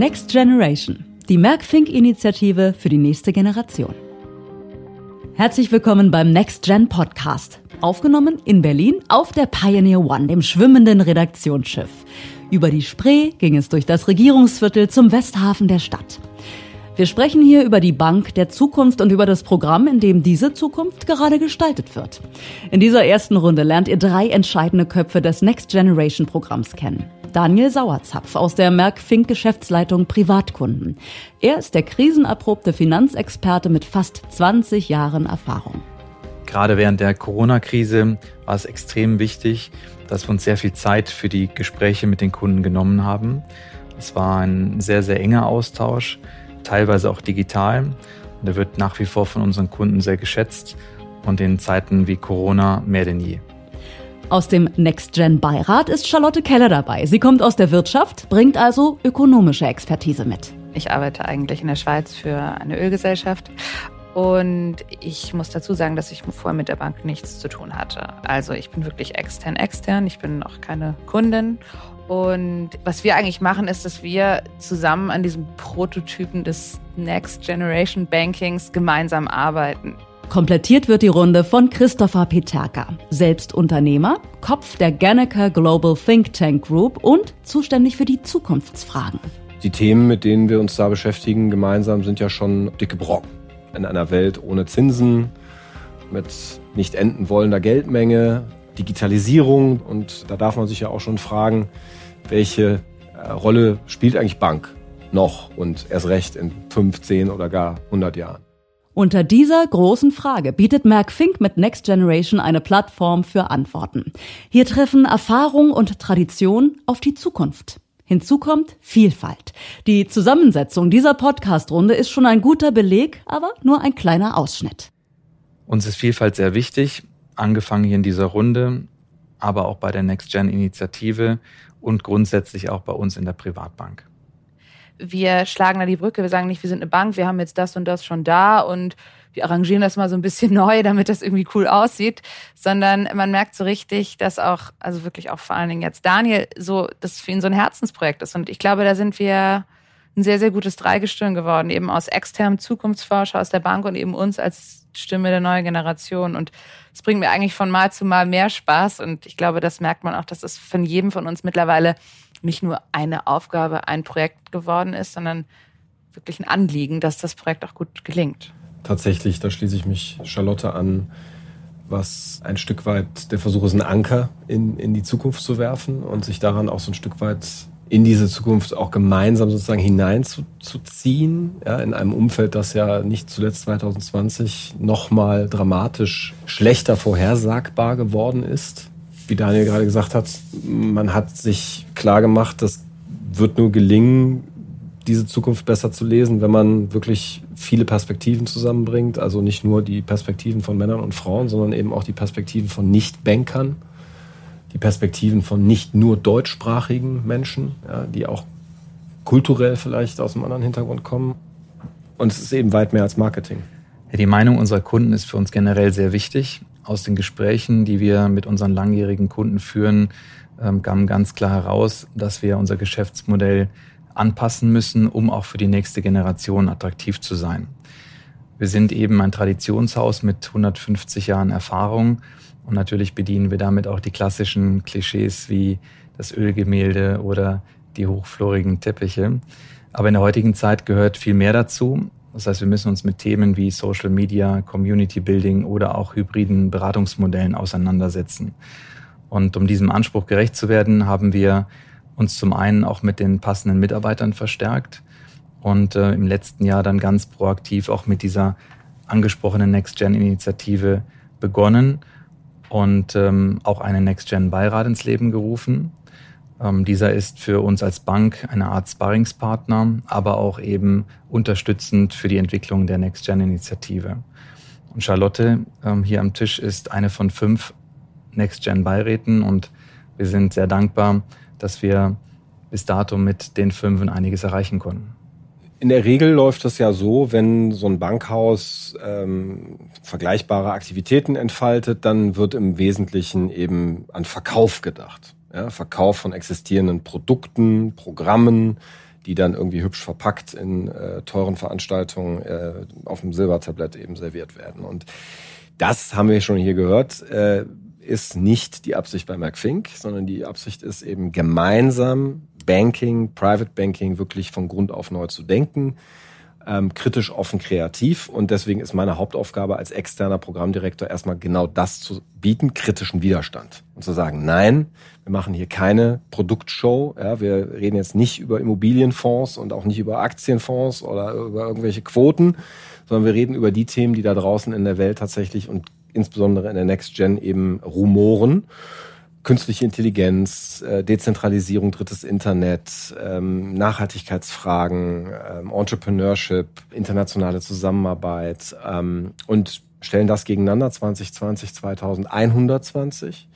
Next Generation, die Merck-Fink-Initiative für die nächste Generation. Herzlich willkommen beim Next Gen Podcast. Aufgenommen in Berlin auf der Pioneer One, dem schwimmenden Redaktionsschiff. Über die Spree ging es durch das Regierungsviertel zum Westhafen der Stadt. Wir sprechen hier über die Bank der Zukunft und über das Programm, in dem diese Zukunft gerade gestaltet wird. In dieser ersten Runde lernt ihr drei entscheidende Köpfe des Next Generation Programms kennen. Daniel Sauerzapf aus der Merck-Fink Geschäftsleitung Privatkunden. Er ist der krisenerprobte Finanzexperte mit fast 20 Jahren Erfahrung. Gerade während der Corona-Krise war es extrem wichtig, dass wir uns sehr viel Zeit für die Gespräche mit den Kunden genommen haben. Es war ein sehr, sehr enger Austausch teilweise auch digital. Und er wird nach wie vor von unseren Kunden sehr geschätzt und in Zeiten wie Corona mehr denn je. Aus dem NextGen-Beirat ist Charlotte Keller dabei. Sie kommt aus der Wirtschaft, bringt also ökonomische Expertise mit. Ich arbeite eigentlich in der Schweiz für eine Ölgesellschaft und ich muss dazu sagen, dass ich vorher mit der Bank nichts zu tun hatte. Also ich bin wirklich extern extern, ich bin auch keine Kundin und was wir eigentlich machen, ist, dass wir zusammen an diesem Prototypen des Next Generation Bankings gemeinsam arbeiten. Komplettiert wird die Runde von Christopher Peterka, selbst Unternehmer, Kopf der Ganneker Global Think Tank Group und zuständig für die Zukunftsfragen. Die Themen, mit denen wir uns da beschäftigen, gemeinsam sind ja schon dicke Brocken. In einer Welt ohne Zinsen, mit nicht enden wollender Geldmenge, Digitalisierung und da darf man sich ja auch schon fragen, welche äh, Rolle spielt eigentlich Bank noch und erst recht in 15 oder gar 100 Jahren? Unter dieser großen Frage bietet Merck Fink mit Next Generation eine Plattform für Antworten. Hier treffen Erfahrung und Tradition auf die Zukunft. Hinzu kommt Vielfalt. Die Zusammensetzung dieser Podcast-Runde ist schon ein guter Beleg, aber nur ein kleiner Ausschnitt. Uns ist Vielfalt sehr wichtig, angefangen hier in dieser Runde, aber auch bei der Next Gen Initiative und grundsätzlich auch bei uns in der Privatbank. Wir schlagen da die Brücke, wir sagen nicht, wir sind eine Bank, wir haben jetzt das und das schon da und wir arrangieren das mal so ein bisschen neu, damit das irgendwie cool aussieht, sondern man merkt so richtig, dass auch, also wirklich auch vor allen Dingen jetzt Daniel so, das für ihn so ein Herzensprojekt ist. Und ich glaube, da sind wir ein sehr, sehr gutes Dreigestirn geworden, eben aus externem Zukunftsforscher aus der Bank und eben uns als Stimme der neuen Generation. Und es bringt mir eigentlich von Mal zu Mal mehr Spaß. Und ich glaube, das merkt man auch, dass es von jedem von uns mittlerweile nicht nur eine Aufgabe, ein Projekt geworden ist, sondern wirklich ein Anliegen, dass das Projekt auch gut gelingt. Tatsächlich, da schließe ich mich Charlotte an, was ein Stück weit der Versuch ist, einen Anker in, in die Zukunft zu werfen und sich daran auch so ein Stück weit in diese Zukunft auch gemeinsam sozusagen hineinzuziehen, ja, in einem Umfeld, das ja nicht zuletzt 2020 nochmal dramatisch schlechter vorhersagbar geworden ist. Wie Daniel gerade gesagt hat, man hat sich klar gemacht, das wird nur gelingen, diese Zukunft besser zu lesen, wenn man wirklich viele Perspektiven zusammenbringt. Also nicht nur die Perspektiven von Männern und Frauen, sondern eben auch die Perspektiven von Nicht-Bankern die Perspektiven von nicht nur deutschsprachigen Menschen, ja, die auch kulturell vielleicht aus einem anderen Hintergrund kommen. Und es ist eben weit mehr als Marketing. Ja, die Meinung unserer Kunden ist für uns generell sehr wichtig. Aus den Gesprächen, die wir mit unseren langjährigen Kunden führen, ähm, ganz klar heraus, dass wir unser Geschäftsmodell anpassen müssen, um auch für die nächste Generation attraktiv zu sein. Wir sind eben ein Traditionshaus mit 150 Jahren Erfahrung und natürlich bedienen wir damit auch die klassischen Klischees wie das Ölgemälde oder die hochflorigen Teppiche. Aber in der heutigen Zeit gehört viel mehr dazu. Das heißt, wir müssen uns mit Themen wie Social Media, Community Building oder auch hybriden Beratungsmodellen auseinandersetzen. Und um diesem Anspruch gerecht zu werden, haben wir uns zum einen auch mit den passenden Mitarbeitern verstärkt und äh, im letzten Jahr dann ganz proaktiv auch mit dieser angesprochenen Next-Gen-Initiative begonnen und ähm, auch einen Next-Gen-Beirat ins Leben gerufen. Ähm, dieser ist für uns als Bank eine Art Sparringspartner, aber auch eben unterstützend für die Entwicklung der Next-Gen-Initiative. Und Charlotte ähm, hier am Tisch ist eine von fünf Next-Gen-Beiräten und wir sind sehr dankbar, dass wir bis dato mit den fünf einiges erreichen konnten. In der Regel läuft es ja so, wenn so ein Bankhaus ähm, vergleichbare Aktivitäten entfaltet, dann wird im Wesentlichen eben an Verkauf gedacht. Ja, Verkauf von existierenden Produkten, Programmen, die dann irgendwie hübsch verpackt in äh, teuren Veranstaltungen äh, auf dem Silbertablett eben serviert werden. Und das haben wir schon hier gehört, äh, ist nicht die Absicht bei McFink, sondern die Absicht ist eben gemeinsam Banking, Private Banking wirklich von Grund auf neu zu denken ähm, kritisch, offen, kreativ. Und deswegen ist meine Hauptaufgabe als externer Programmdirektor erstmal genau das zu bieten, kritischen Widerstand. Und zu sagen, nein, wir machen hier keine Produktshow. Ja, wir reden jetzt nicht über Immobilienfonds und auch nicht über Aktienfonds oder über irgendwelche Quoten, sondern wir reden über die Themen, die da draußen in der Welt tatsächlich und insbesondere in der Next Gen eben rumoren künstliche Intelligenz, äh, Dezentralisierung, drittes Internet, ähm, Nachhaltigkeitsfragen, ähm, Entrepreneurship, internationale Zusammenarbeit ähm, und stellen das gegeneinander 2020, 2120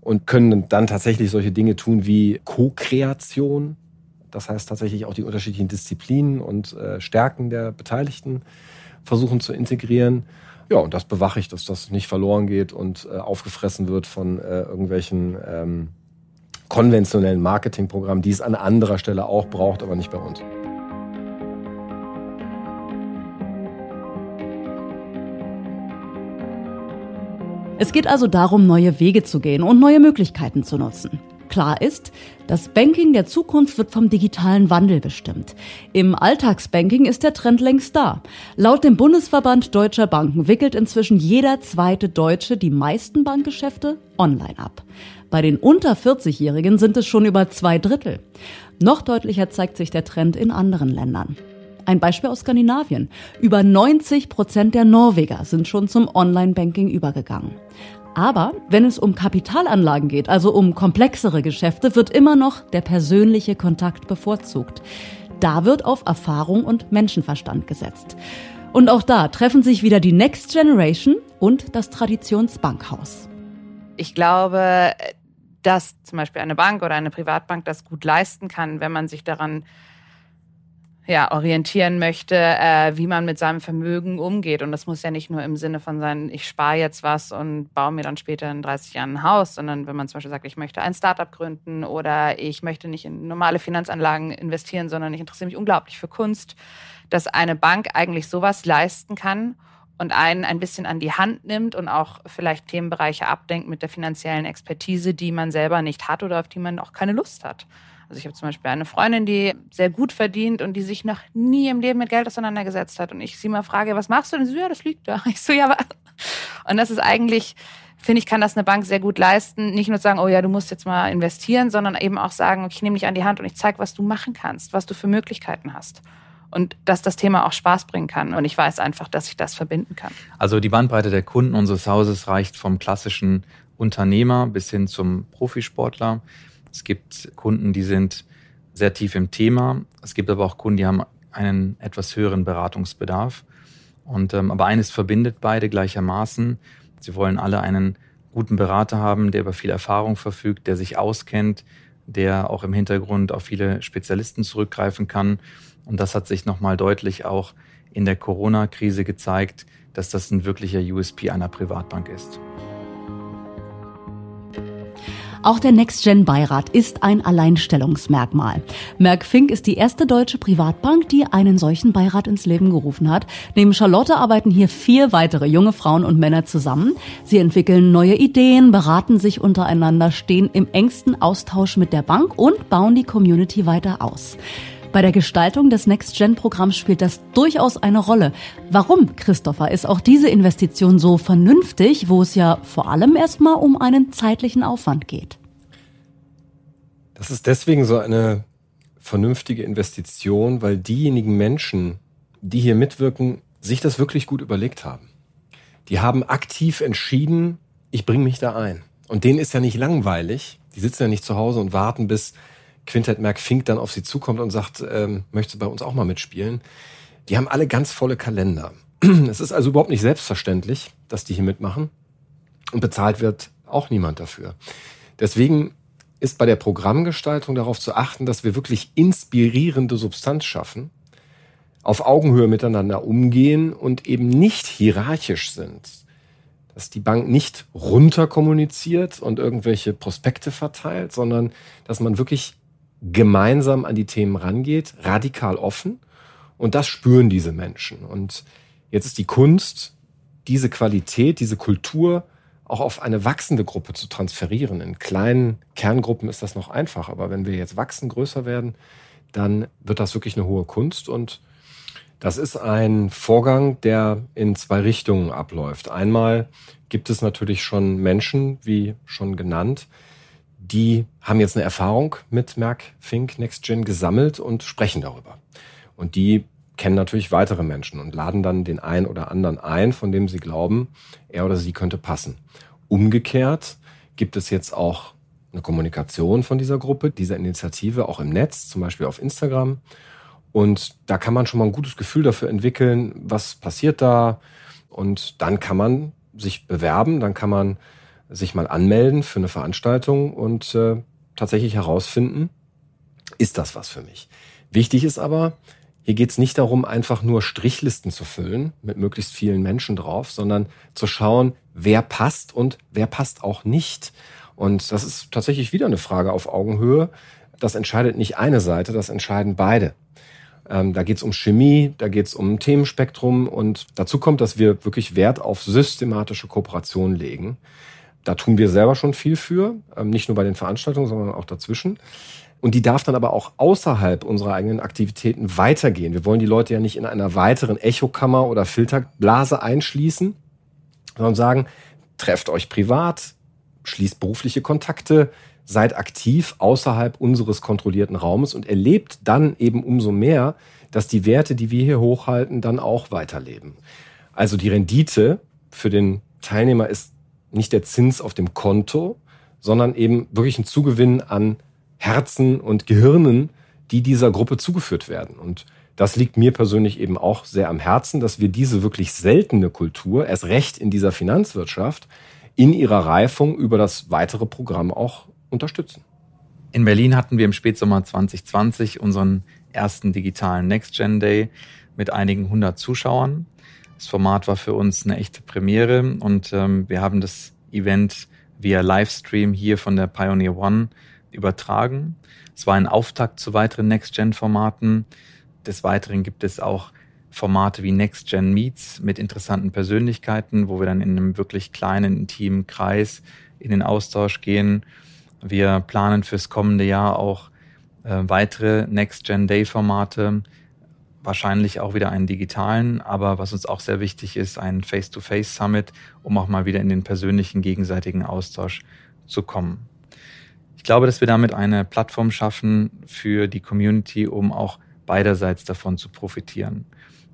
und können dann tatsächlich solche Dinge tun wie Co-Kreation. Das heißt tatsächlich auch die unterschiedlichen Disziplinen und äh, Stärken der Beteiligten versuchen zu integrieren ja, und das bewache ich, dass das nicht verloren geht und äh, aufgefressen wird von äh, irgendwelchen ähm, konventionellen Marketingprogrammen, die es an anderer Stelle auch braucht, aber nicht bei uns. Es geht also darum, neue Wege zu gehen und neue Möglichkeiten zu nutzen. Klar ist, das Banking der Zukunft wird vom digitalen Wandel bestimmt. Im Alltagsbanking ist der Trend längst da. Laut dem Bundesverband Deutscher Banken wickelt inzwischen jeder zweite Deutsche die meisten Bankgeschäfte online ab. Bei den unter 40-Jährigen sind es schon über zwei Drittel. Noch deutlicher zeigt sich der Trend in anderen Ländern. Ein Beispiel aus Skandinavien. Über 90 Prozent der Norweger sind schon zum Online-Banking übergegangen. Aber wenn es um Kapitalanlagen geht, also um komplexere Geschäfte, wird immer noch der persönliche Kontakt bevorzugt. Da wird auf Erfahrung und Menschenverstand gesetzt. Und auch da treffen sich wieder die Next Generation und das Traditionsbankhaus. Ich glaube, dass zum Beispiel eine Bank oder eine Privatbank das gut leisten kann, wenn man sich daran ja, orientieren möchte, äh, wie man mit seinem Vermögen umgeht. Und das muss ja nicht nur im Sinne von sein, ich spare jetzt was und baue mir dann später in 30 Jahren ein Haus, sondern wenn man zum Beispiel sagt, ich möchte ein Startup gründen oder ich möchte nicht in normale Finanzanlagen investieren, sondern ich interessiere mich unglaublich für Kunst, dass eine Bank eigentlich sowas leisten kann und einen ein bisschen an die Hand nimmt und auch vielleicht Themenbereiche abdenkt mit der finanziellen Expertise, die man selber nicht hat oder auf die man auch keine Lust hat. Also ich habe zum Beispiel eine Freundin, die sehr gut verdient und die sich noch nie im Leben mit Geld auseinandergesetzt hat. Und ich sie mal frage, was machst du? Und sie so, ja, das liegt da. Ich so, ja, aber. Und das ist eigentlich, finde ich, kann das eine Bank sehr gut leisten. Nicht nur sagen, oh ja, du musst jetzt mal investieren, sondern eben auch sagen, ich nehme dich an die Hand und ich zeige, was du machen kannst, was du für Möglichkeiten hast und dass das Thema auch Spaß bringen kann. Und ich weiß einfach, dass ich das verbinden kann. Also die Bandbreite der Kunden unseres Hauses reicht vom klassischen Unternehmer bis hin zum Profisportler. Es gibt Kunden, die sind sehr tief im Thema. Es gibt aber auch Kunden, die haben einen etwas höheren Beratungsbedarf. Und, ähm, aber eines verbindet beide gleichermaßen. Sie wollen alle einen guten Berater haben, der über viel Erfahrung verfügt, der sich auskennt, der auch im Hintergrund auf viele Spezialisten zurückgreifen kann. Und das hat sich nochmal deutlich auch in der Corona-Krise gezeigt, dass das ein wirklicher USP einer Privatbank ist. Auch der NextGen-Beirat ist ein Alleinstellungsmerkmal. Merck Fink ist die erste deutsche Privatbank, die einen solchen Beirat ins Leben gerufen hat. Neben Charlotte arbeiten hier vier weitere junge Frauen und Männer zusammen. Sie entwickeln neue Ideen, beraten sich untereinander, stehen im engsten Austausch mit der Bank und bauen die Community weiter aus. Bei der Gestaltung des Next-Gen-Programms spielt das durchaus eine Rolle. Warum, Christopher, ist auch diese Investition so vernünftig, wo es ja vor allem erstmal um einen zeitlichen Aufwand geht? Das ist deswegen so eine vernünftige Investition, weil diejenigen Menschen, die hier mitwirken, sich das wirklich gut überlegt haben. Die haben aktiv entschieden, ich bringe mich da ein. Und denen ist ja nicht langweilig. Die sitzen ja nicht zu Hause und warten, bis Quintet Merck Fink dann auf sie zukommt und sagt, ähm, möchtest du bei uns auch mal mitspielen? Die haben alle ganz volle Kalender. Es ist also überhaupt nicht selbstverständlich, dass die hier mitmachen. Und bezahlt wird auch niemand dafür. Deswegen ist bei der Programmgestaltung darauf zu achten, dass wir wirklich inspirierende Substanz schaffen, auf Augenhöhe miteinander umgehen und eben nicht hierarchisch sind. Dass die Bank nicht runter kommuniziert und irgendwelche Prospekte verteilt, sondern dass man wirklich gemeinsam an die Themen rangeht, radikal offen. Und das spüren diese Menschen. Und jetzt ist die Kunst, diese Qualität, diese Kultur auch auf eine wachsende Gruppe zu transferieren. In kleinen Kerngruppen ist das noch einfach, aber wenn wir jetzt wachsen, größer werden, dann wird das wirklich eine hohe Kunst und das ist ein Vorgang, der in zwei Richtungen abläuft. Einmal gibt es natürlich schon Menschen, wie schon genannt, die haben jetzt eine Erfahrung mit Merck Fink Next Gen gesammelt und sprechen darüber. Und die kennen natürlich weitere Menschen und laden dann den einen oder anderen ein, von dem sie glauben, er oder sie könnte passen. Umgekehrt gibt es jetzt auch eine Kommunikation von dieser Gruppe, dieser Initiative auch im Netz, zum Beispiel auf Instagram. Und da kann man schon mal ein gutes Gefühl dafür entwickeln, was passiert da. Und dann kann man sich bewerben, dann kann man sich mal anmelden für eine Veranstaltung und äh, tatsächlich herausfinden, ist das was für mich. Wichtig ist aber, hier geht es nicht darum, einfach nur Strichlisten zu füllen mit möglichst vielen Menschen drauf, sondern zu schauen, wer passt und wer passt auch nicht. Und das ist tatsächlich wieder eine Frage auf Augenhöhe. Das entscheidet nicht eine Seite, das entscheiden beide. Ähm, da geht es um Chemie, da geht es um Themenspektrum und dazu kommt, dass wir wirklich Wert auf systematische Kooperation legen. Da tun wir selber schon viel für, ähm, nicht nur bei den Veranstaltungen, sondern auch dazwischen. Und die darf dann aber auch außerhalb unserer eigenen Aktivitäten weitergehen. Wir wollen die Leute ja nicht in einer weiteren Echokammer oder Filterblase einschließen, sondern sagen, trefft euch privat, schließt berufliche Kontakte, seid aktiv außerhalb unseres kontrollierten Raumes und erlebt dann eben umso mehr, dass die Werte, die wir hier hochhalten, dann auch weiterleben. Also die Rendite für den Teilnehmer ist nicht der Zins auf dem Konto, sondern eben wirklich ein Zugewinn an Herzen und Gehirnen, die dieser Gruppe zugeführt werden. Und das liegt mir persönlich eben auch sehr am Herzen, dass wir diese wirklich seltene Kultur, erst recht in dieser Finanzwirtschaft, in ihrer Reifung über das weitere Programm auch unterstützen. In Berlin hatten wir im Spätsommer 2020 unseren ersten digitalen Next Gen Day mit einigen hundert Zuschauern. Das Format war für uns eine echte Premiere und ähm, wir haben das Event via Livestream hier von der Pioneer One übertragen. Es war ein Auftakt zu weiteren Next-Gen-Formaten. Des Weiteren gibt es auch Formate wie Next-Gen Meets mit interessanten Persönlichkeiten, wo wir dann in einem wirklich kleinen, intimen Kreis in den Austausch gehen. Wir planen fürs kommende Jahr auch äh, weitere Next-Gen-Day-Formate, wahrscheinlich auch wieder einen digitalen, aber was uns auch sehr wichtig ist, ein Face-to-Face-Summit, um auch mal wieder in den persönlichen gegenseitigen Austausch zu kommen. Ich glaube, dass wir damit eine Plattform schaffen für die Community, um auch beiderseits davon zu profitieren.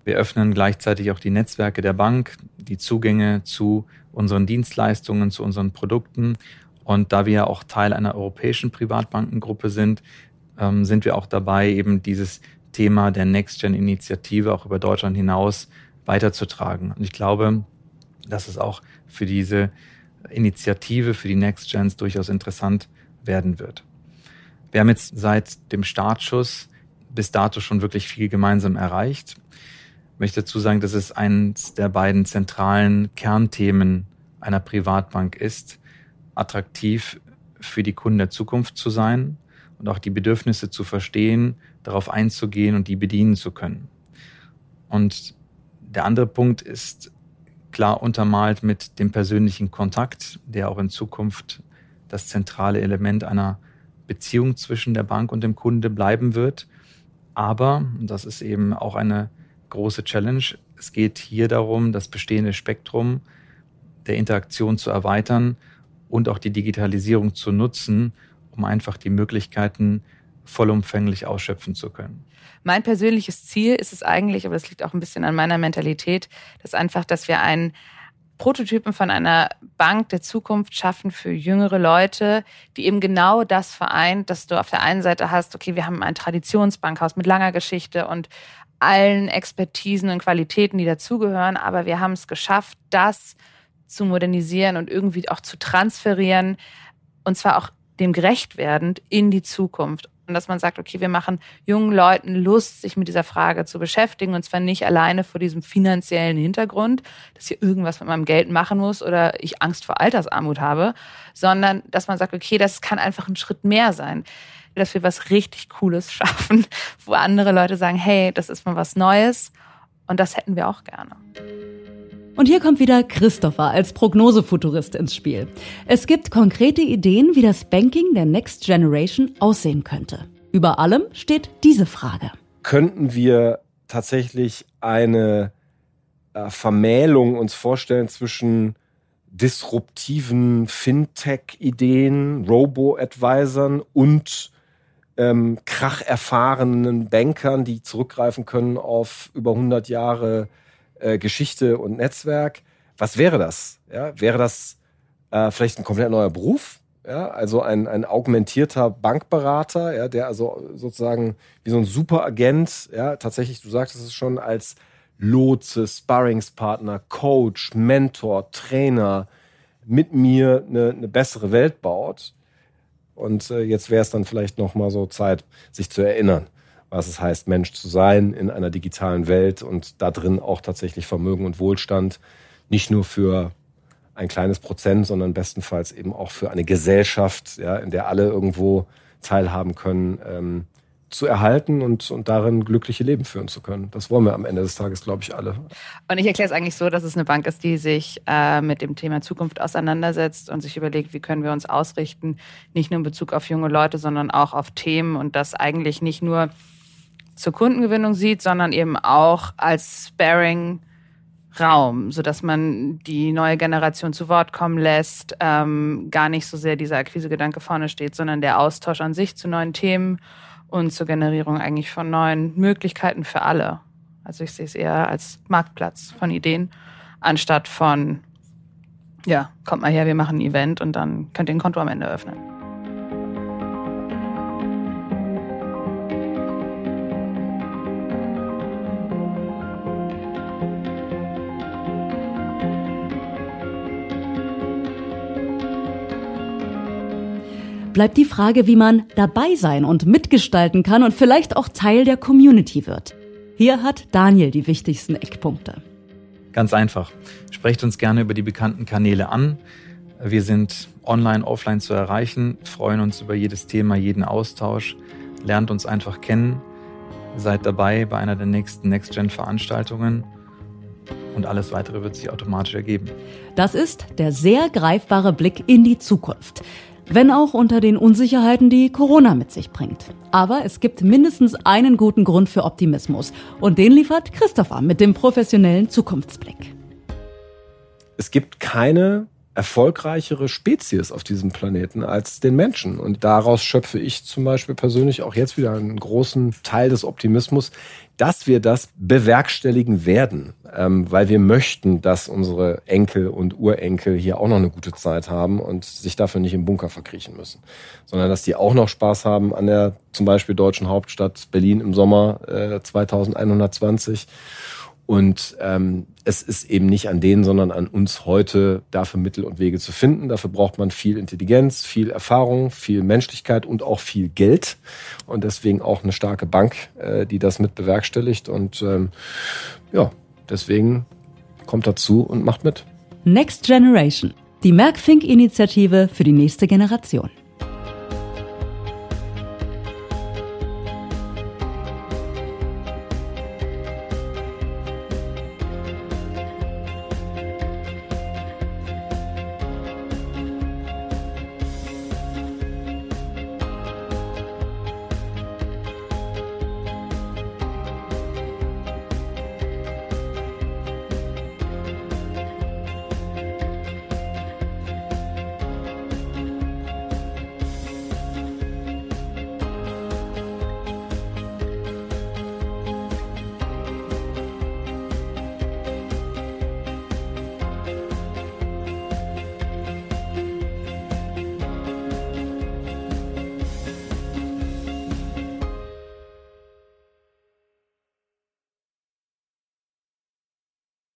Wir öffnen gleichzeitig auch die Netzwerke der Bank, die Zugänge zu unseren Dienstleistungen, zu unseren Produkten. Und da wir ja auch Teil einer europäischen Privatbankengruppe sind, ähm, sind wir auch dabei, eben dieses Thema der Next-Gen-Initiative auch über Deutschland hinaus weiterzutragen. Und ich glaube, dass es auch für diese Initiative, für die Next-Gens durchaus interessant werden wird. Wir haben jetzt seit dem Startschuss bis dato schon wirklich viel gemeinsam erreicht. Ich möchte dazu sagen, dass es eines der beiden zentralen Kernthemen einer Privatbank ist, attraktiv für die Kunden der Zukunft zu sein und auch die Bedürfnisse zu verstehen, darauf einzugehen und die bedienen zu können. Und der andere Punkt ist klar untermalt mit dem persönlichen Kontakt, der auch in Zukunft das zentrale Element einer Beziehung zwischen der Bank und dem Kunde bleiben wird. Aber, das ist eben auch eine große Challenge, es geht hier darum, das bestehende Spektrum der Interaktion zu erweitern und auch die Digitalisierung zu nutzen, um einfach die Möglichkeiten vollumfänglich ausschöpfen zu können. Mein persönliches Ziel ist es eigentlich, aber das liegt auch ein bisschen an meiner Mentalität, dass einfach, dass wir ein Prototypen von einer Bank der Zukunft schaffen für jüngere Leute, die eben genau das vereint, dass du auf der einen Seite hast, okay, wir haben ein Traditionsbankhaus mit langer Geschichte und allen Expertisen und Qualitäten, die dazugehören, aber wir haben es geschafft, das zu modernisieren und irgendwie auch zu transferieren und zwar auch dem gerecht werdend in die Zukunft dass man sagt, okay, wir machen jungen Leuten Lust, sich mit dieser Frage zu beschäftigen und zwar nicht alleine vor diesem finanziellen Hintergrund, dass ich irgendwas mit meinem Geld machen muss oder ich Angst vor Altersarmut habe, sondern dass man sagt, okay, das kann einfach ein Schritt mehr sein. dass wir was richtig Cooles schaffen, wo andere Leute sagen, hey, das ist mal was Neues und das hätten wir auch gerne. Und hier kommt wieder Christopher als Prognosefuturist ins Spiel. Es gibt konkrete Ideen, wie das Banking der Next Generation aussehen könnte. Über allem steht diese Frage. Könnten wir tatsächlich eine äh, Vermählung uns vorstellen zwischen disruptiven Fintech-Ideen, Robo-Advisern und ähm, kracherfahrenen Bankern, die zurückgreifen können auf über 100 Jahre äh, Geschichte und Netzwerk. Was wäre das? Ja, wäre das äh, vielleicht ein komplett neuer Beruf? Ja, also ein, ein augmentierter Bankberater, ja, der also sozusagen wie so ein Superagent, ja, tatsächlich, du sagtest es schon, als Lotse, Sparringspartner, Coach, Mentor, Trainer mit mir eine, eine bessere Welt baut. Und äh, jetzt wäre es dann vielleicht noch mal so Zeit, sich zu erinnern, was es heißt, Mensch zu sein in einer digitalen Welt und da drin auch tatsächlich Vermögen und Wohlstand nicht nur für ein kleines Prozent, sondern bestenfalls eben auch für eine Gesellschaft, ja, in der alle irgendwo teilhaben können, ähm, zu erhalten und, und darin glückliche Leben führen zu können. Das wollen wir am Ende des Tages, glaube ich, alle. Und ich erkläre es eigentlich so, dass es eine Bank ist, die sich äh, mit dem Thema Zukunft auseinandersetzt und sich überlegt, wie können wir uns ausrichten, nicht nur in Bezug auf junge Leute, sondern auch auf Themen und das eigentlich nicht nur zur Kundengewinnung sieht, sondern eben auch als Sparing Raum, so dass man die neue Generation zu Wort kommen lässt, ähm, gar nicht so sehr dieser Akquisegedanke vorne steht, sondern der Austausch an sich zu neuen Themen und zur Generierung eigentlich von neuen Möglichkeiten für alle. Also ich sehe es eher als Marktplatz von Ideen, anstatt von, ja, kommt mal her, wir machen ein Event und dann könnt ihr ein Konto am Ende öffnen. Bleibt die Frage, wie man dabei sein und mitgestalten kann und vielleicht auch Teil der Community wird. Hier hat Daniel die wichtigsten Eckpunkte. Ganz einfach. Sprecht uns gerne über die bekannten Kanäle an. Wir sind online, offline zu erreichen, freuen uns über jedes Thema, jeden Austausch, lernt uns einfach kennen, seid dabei bei einer der nächsten Next-Gen-Veranstaltungen und alles weitere wird sich automatisch ergeben. Das ist der sehr greifbare Blick in die Zukunft wenn auch unter den Unsicherheiten, die Corona mit sich bringt. Aber es gibt mindestens einen guten Grund für Optimismus und den liefert Christopher mit dem professionellen Zukunftsblick. Es gibt keine erfolgreichere Spezies auf diesem Planeten als den Menschen. Und daraus schöpfe ich zum Beispiel persönlich auch jetzt wieder einen großen Teil des Optimismus, dass wir das bewerkstelligen werden, ähm, weil wir möchten, dass unsere Enkel und Urenkel hier auch noch eine gute Zeit haben und sich dafür nicht im Bunker verkriechen müssen, sondern dass die auch noch Spaß haben an der zum Beispiel deutschen Hauptstadt Berlin im Sommer äh, 2120 und ähm, es ist eben nicht an denen, sondern an uns heute, dafür Mittel und Wege zu finden. Dafür braucht man viel Intelligenz, viel Erfahrung, viel Menschlichkeit und auch viel Geld. Und deswegen auch eine starke Bank, äh, die das mit bewerkstelligt. Und ähm, ja, deswegen kommt dazu und macht mit. Next Generation, die Merck-Fink-Initiative für die nächste Generation.